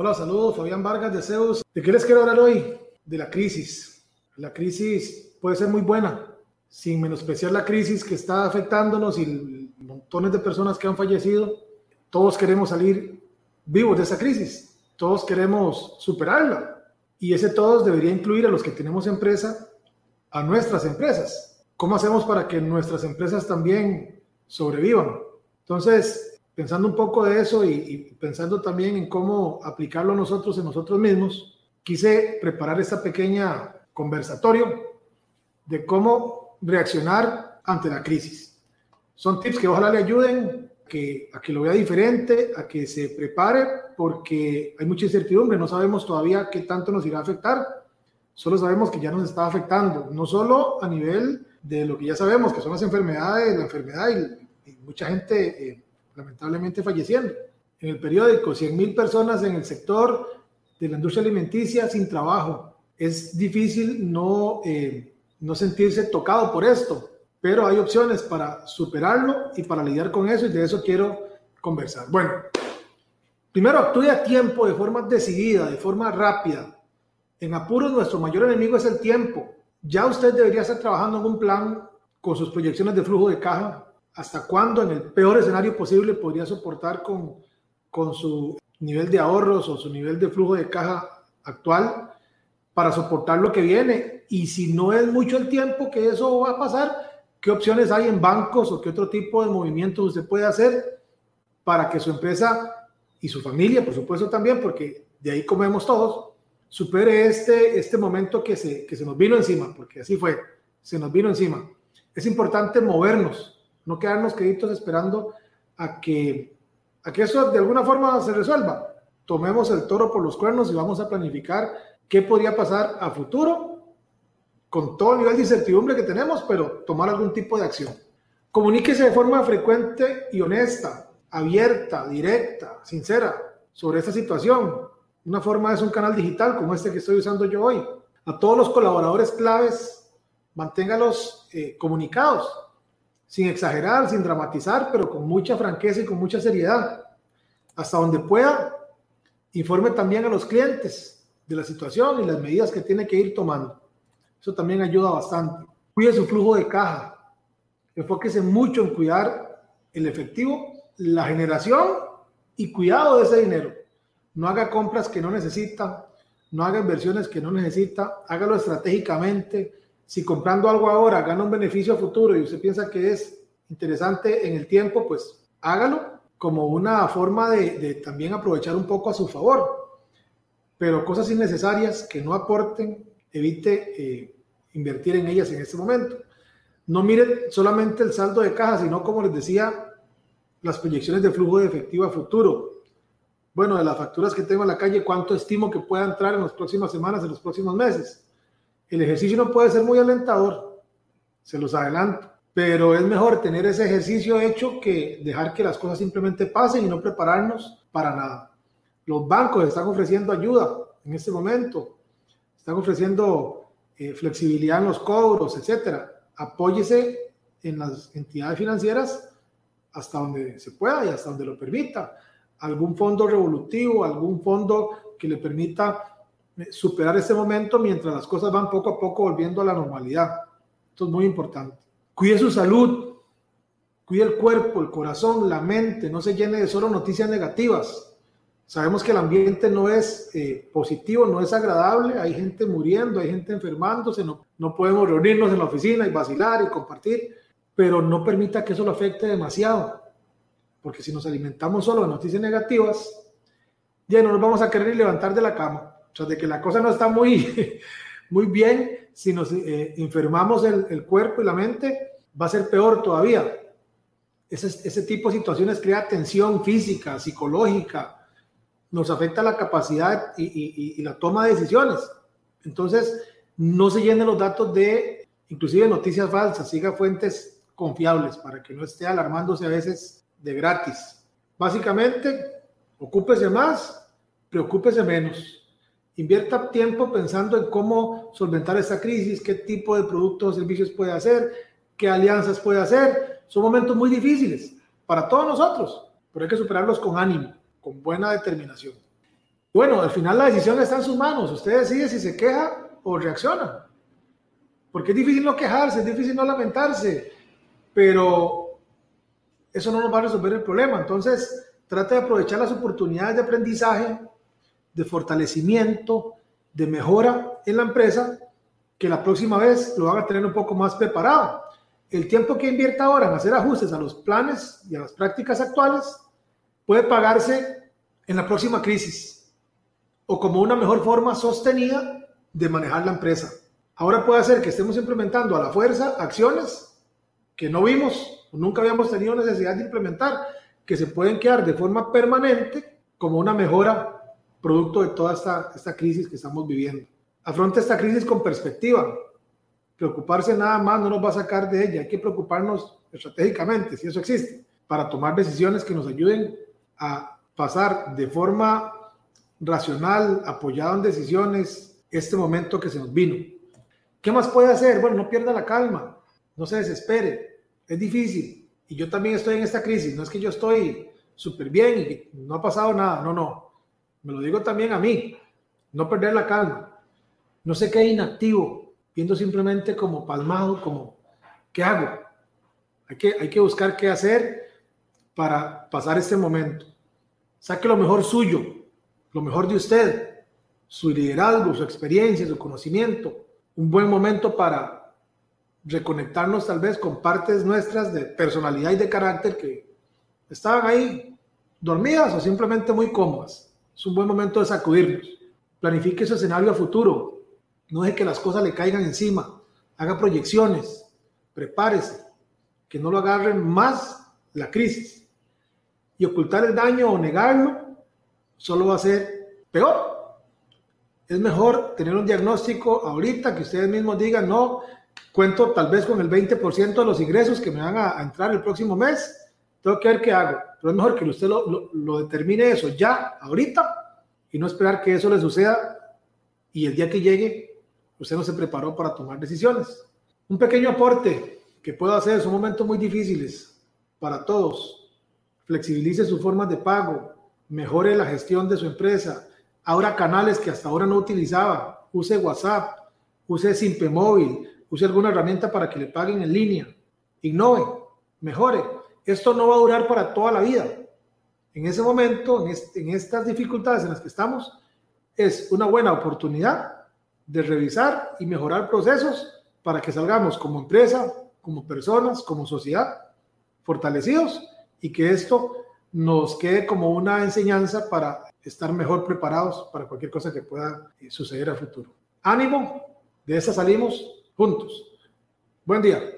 Hola, saludos, Fabián Vargas de Zeus. ¿De qué les quiero hablar hoy? De la crisis. La crisis puede ser muy buena, sin menospreciar la crisis que está afectándonos y montones de personas que han fallecido. Todos queremos salir vivos de esa crisis. Todos queremos superarla. Y ese todos debería incluir a los que tenemos empresa, a nuestras empresas. ¿Cómo hacemos para que nuestras empresas también sobrevivan? Entonces, pensando un poco de eso y, pensando también en cómo aplicarlo nosotros en nosotros mismos, quise preparar esta pequeña conversatorio de cómo reaccionar ante la crisis. Son tips que ojalá le ayuden que, a que lo vea diferente, a que se prepare, porque hay mucha incertidumbre, no sabemos todavía qué tanto nos irá a afectar, solo sabemos que ya nos está afectando, no solo a nivel de lo que ya sabemos, que son las enfermedades, la enfermedad y, mucha gente eh, lamentablemente falleciendo. En el periódico, 100.000 personas en el sector de la industria alimenticia sin trabajo. Es difícil no, eh, no sentirse tocado por esto, pero hay opciones para superarlo y para lidiar con eso y de eso quiero conversar. Bueno, primero actúe a tiempo, de forma decidida, de forma rápida. En apuros nuestro mayor enemigo es el tiempo. Ya usted debería estar trabajando en un plan con sus proyecciones de flujo de caja hasta cuándo en el peor escenario posible podría soportar con, con su nivel de ahorros o su nivel de flujo de caja actual para soportar lo que viene. Y si no es mucho el tiempo que eso va a pasar, ¿qué opciones hay en bancos o qué otro tipo de movimientos usted puede hacer para que su empresa y su familia, por supuesto también, porque de ahí comemos todos, supere este, este momento que se, que se nos vino encima, porque así fue, se nos vino encima. Es importante movernos, no quedarnos queditos esperando a que, a que eso de alguna forma se resuelva. Tomemos el toro por los cuernos y vamos a planificar qué podría pasar a futuro con todo el nivel de incertidumbre que tenemos, pero tomar algún tipo de acción. Comuníquese de forma frecuente y honesta, abierta, directa, sincera sobre esta situación. Una forma es un canal digital como este que estoy usando yo hoy. A todos los colaboradores claves, manténgalos eh, comunicados sin exagerar, sin dramatizar, pero con mucha franqueza y con mucha seriedad. Hasta donde pueda, informe también a los clientes de la situación y las medidas que tiene que ir tomando. Eso también ayuda bastante. Cuide su flujo de caja. Enfóquese mucho en cuidar el efectivo, la generación y cuidado de ese dinero. No haga compras que no necesita, no haga inversiones que no necesita, hágalo estratégicamente, si comprando algo ahora gana un beneficio futuro y usted piensa que es interesante en el tiempo, pues hágalo como una forma de, también aprovechar un poco a su favor. Pero cosas innecesarias que no aporten, evite eh, invertir en ellas en este momento. No mire solamente el saldo de caja, sino como les decía, las proyecciones de flujo de efectivo a futuro. Bueno, de las facturas que tengo en la calle, ¿cuánto estimo que pueda entrar en las próximas semanas, en los próximos meses? El ejercicio no puede ser muy alentador, se los adelanto, pero es mejor tener ese ejercicio hecho que dejar que las cosas simplemente pasen y no prepararnos para nada. Los bancos están ofreciendo ayuda en este momento, están ofreciendo eh, flexibilidad en los cobros, etcétera. Apóyese en las entidades financieras hasta donde se pueda y hasta donde lo permita. Algún fondo revolutivo, algún fondo que le permita superar ese momento mientras las cosas van poco a poco volviendo a la normalidad. Esto es muy importante. Cuide su salud, cuide el cuerpo, el corazón, la mente, no se llene de solo noticias negativas. Sabemos que el ambiente no es eh, positivo, no es agradable, hay gente muriendo, hay gente enfermándose, no, no podemos reunirnos en la oficina y vacilar y compartir, pero no permita que eso lo afecte demasiado, porque si nos alimentamos solo de noticias negativas, ya no nos vamos a querer levantar de la cama de que la cosa no está muy, muy bien, si nos eh, enfermamos el, el, cuerpo y la mente, va a ser peor todavía. Ese, tipo de situaciones crea tensión física, psicológica, nos afecta la capacidad y, y la toma de decisiones. Entonces, no se llenen los datos de, inclusive noticias falsas, siga fuentes confiables para que no esté alarmándose a veces de gratis. Básicamente, ocúpese más, preocúpese menos. Invierta tiempo pensando en cómo solventar esta crisis, qué tipo de productos o servicios puede hacer, qué alianzas puede hacer. Son momentos muy difíciles para todos nosotros, pero hay que superarlos con ánimo, con buena determinación. Bueno, al final la decisión está en sus manos. Usted decide si se queja o reacciona. Porque es difícil no quejarse, es difícil no lamentarse, pero eso no nos va a resolver el problema. Entonces, trate de aprovechar las oportunidades de aprendizaje de fortalecimiento, de mejora en la empresa, que la próxima vez lo van a tener un poco más preparado. El tiempo que invierta ahora en hacer ajustes a los planes y a las prácticas actuales puede pagarse en la próxima crisis o como una mejor forma sostenida de manejar la empresa. Ahora puede ser que estemos implementando a la fuerza acciones que no vimos o nunca habíamos tenido necesidad de implementar, que se pueden quedar de forma permanente como una mejora producto de toda esta, esta crisis que estamos viviendo. Afronta esta crisis con perspectiva. Preocuparse nada más no nos va a sacar de ella. Hay que preocuparnos estratégicamente, si eso existe, para tomar decisiones que nos ayuden a pasar de forma racional, apoyado en decisiones, este momento que se nos vino. ¿Qué más puede hacer? Bueno, no pierda la calma, no se desespere. Es difícil. Y yo también estoy en esta crisis. No es que yo estoy súper bien y no ha pasado nada. No, no me lo digo también a mí, no perder la calma, no se quede inactivo, viendo simplemente como palmado, como, ¿qué hago? Hay que, hay que buscar qué hacer para pasar este momento. Saque lo mejor suyo, lo mejor de usted, su liderazgo, su experiencia, su conocimiento. Un buen momento para reconectarnos tal vez con partes nuestras de personalidad y de carácter que estaban ahí dormidas o simplemente muy cómodas. Es un buen momento de sacudirnos. Planifique su escenario a futuro. No deje que las cosas le caigan encima. Haga proyecciones. Prepárese. Que no lo agarren más la crisis. Y ocultar el daño o negarlo solo va a ser peor. Es mejor tener un diagnóstico ahorita que ustedes mismos digan, no, cuento tal vez con el 20% de los ingresos que me van a, entrar el próximo mes. Tengo que ver qué hago pero es mejor que usted lo, determine eso ya, ahorita, y no esperar que eso le suceda y el día que llegue, usted no se preparó para tomar decisiones. Un pequeño aporte que puedo hacer, son momentos muy difíciles para todos. Flexibilice sus formas de pago, mejore la gestión de su empresa, abra canales que hasta ahora no utilizaba, use WhatsApp, use Simpe Móvil, use alguna herramienta para que le paguen en línea, innove, mejore esto no va a durar para toda la vida. En ese momento, en, estas dificultades en las que estamos, es una buena oportunidad de revisar y mejorar procesos para que salgamos como empresa, como personas, como sociedad, fortalecidos y que esto nos quede como una enseñanza para estar mejor preparados para cualquier cosa que pueda eh, suceder a futuro. Ánimo, de esa salimos juntos. Buen día.